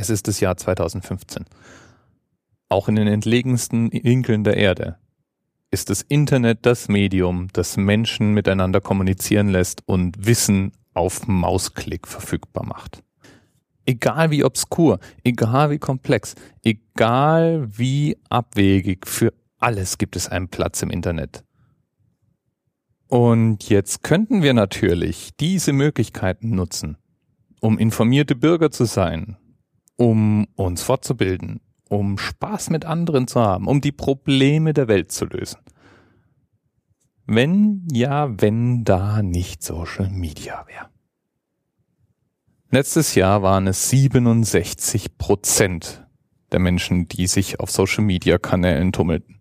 Es ist das Jahr 2015. Auch in den entlegensten Winkeln der Erde ist das Internet das Medium, das Menschen miteinander kommunizieren lässt und Wissen auf Mausklick verfügbar macht. Egal wie obskur, egal wie komplex, egal wie abwegig, für alles gibt es einen Platz im Internet. Und jetzt könnten wir natürlich diese Möglichkeiten nutzen, um informierte Bürger zu sein, um uns fortzubilden, um Spaß mit anderen zu haben, um die Probleme der Welt zu lösen. Wenn, ja, wenn da nicht Social Media wäre. Letztes Jahr waren es 67 Prozent der Menschen, die sich auf Social Media Kanälen tummelten.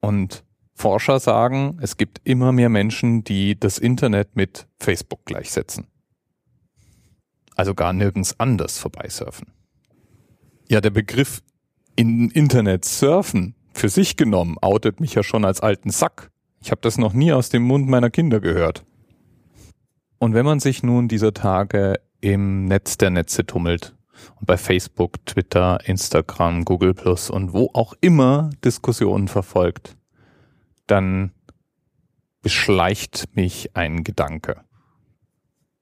Und Forscher sagen, es gibt immer mehr Menschen, die das Internet mit Facebook gleichsetzen. Also gar nirgends anders vorbeisurfen. Ja, der Begriff in Internet surfen für sich genommen outet mich ja schon als alten Sack. Ich habe das noch nie aus dem Mund meiner Kinder gehört. Und wenn man sich nun dieser Tage im Netz der Netze tummelt und bei Facebook, Twitter, Instagram, Google Plus und wo auch immer Diskussionen verfolgt, dann beschleicht mich ein Gedanke.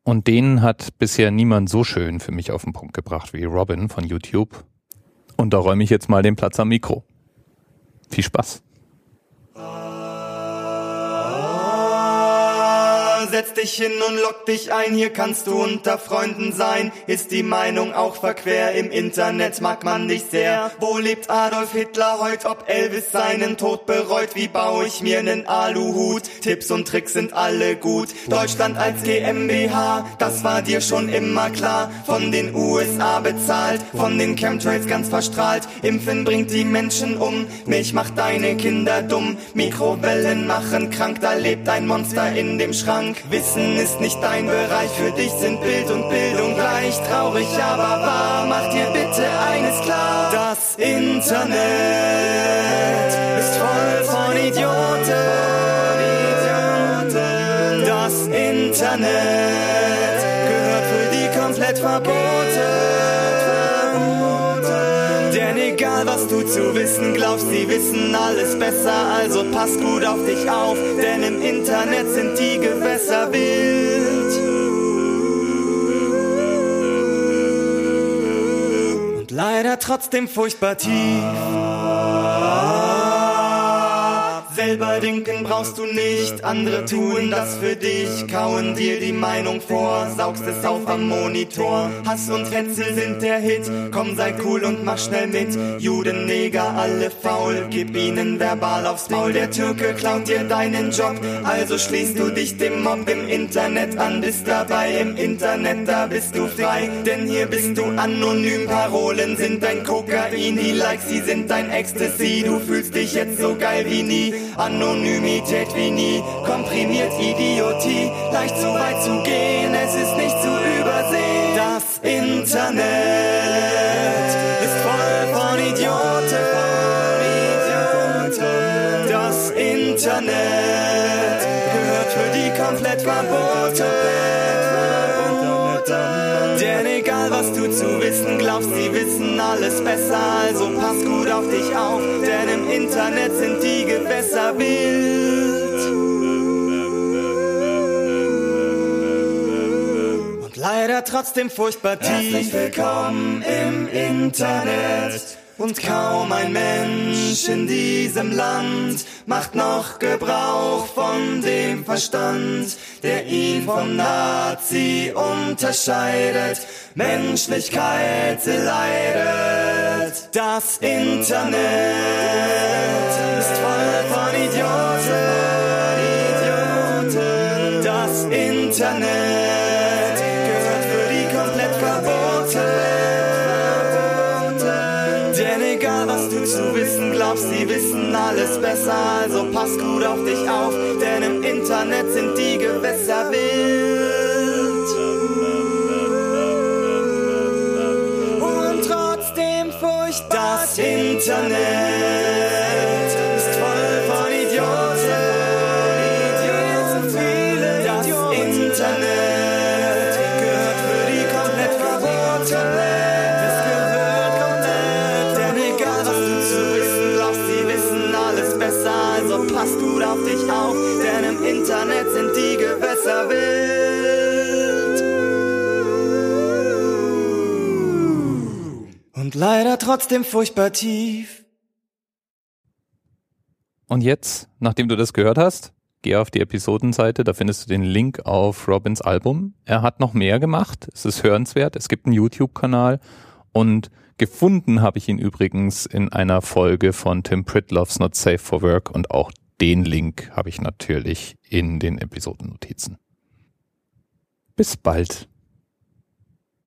Und den hat bisher niemand so schön für mich auf den Punkt gebracht wie Robin von YouTube. Und da räume ich jetzt mal den Platz am Mikro. Viel Spaß. Setz dich hin und lock dich ein, hier kannst du unter Freunden sein. Ist die Meinung auch verquer, im Internet mag man dich sehr. Wo lebt Adolf Hitler heut, ob Elvis seinen Tod bereut? Wie baue ich mir nen Aluhut? Tipps und Tricks sind alle gut. Deutschland als GmbH, das war dir schon immer klar. Von den USA bezahlt, von den Chemtrails ganz verstrahlt. Impfen bringt die Menschen um, Milch macht deine Kinder dumm. Mikrowellen machen krank, da lebt ein Monster in dem Schrank. Wissen ist nicht dein Bereich, für dich sind Bild und Bildung gleich. Traurig, aber wahr, mach dir bitte eines klar. Das Internet ist voll von Idioten. Das Internet gehört für die komplett verboten. Egal was du zu wissen glaubst, sie wissen alles besser, also pass gut auf dich auf, denn im Internet sind die Gewässer wild. Und leider trotzdem furchtbar tief. Selber denken brauchst du nicht, andere tun das für dich, kauen dir die Meinung vor, saugst es auf am Monitor. Hass und Hetzel sind der Hit, komm sei cool und mach schnell mit. Juden, Neger, alle faul, gib ihnen verbal aufs Maul. Der Türke klaut dir deinen Job, also schließt du dich dem Mob im Internet an, bist dabei im Internet, da bist du frei. Denn hier bist du anonym, Parolen sind dein Kokain, die Likes, sie sind dein Ecstasy, du fühlst dich jetzt so geil wie nie. Anonymität wie nie, komprimiert Idiotie, leicht zu weit zu gehen, es ist nicht zu übersehen. Das Internet ist voll von Idioten. Das Internet gehört für die komplett verboten. Egal was du zu wissen glaubst, sie wissen alles besser, also pass gut auf dich auf, denn im Internet sind die Gewässer wild. Und leider trotzdem furchtbar tief. Herzlich willkommen im Internet. Und kaum ein Mensch in diesem Land macht noch Gebrauch von dem Verstand, der ihn vom Nazi unterscheidet. Menschlichkeit leidet. Das Internet ist voll von Idioten. Das Internet du zu wissen glaubst, sie wissen alles besser, also pass gut auf dich auf, denn im Internet sind die Gewässer wild. Leider trotzdem furchtbar tief. Und jetzt, nachdem du das gehört hast, geh auf die Episodenseite, da findest du den Link auf Robins Album. Er hat noch mehr gemacht, es ist hörenswert, es gibt einen YouTube-Kanal und gefunden habe ich ihn übrigens in einer Folge von Tim Pritloff's Not Safe for Work und auch den Link habe ich natürlich in den Episodennotizen. Bis bald.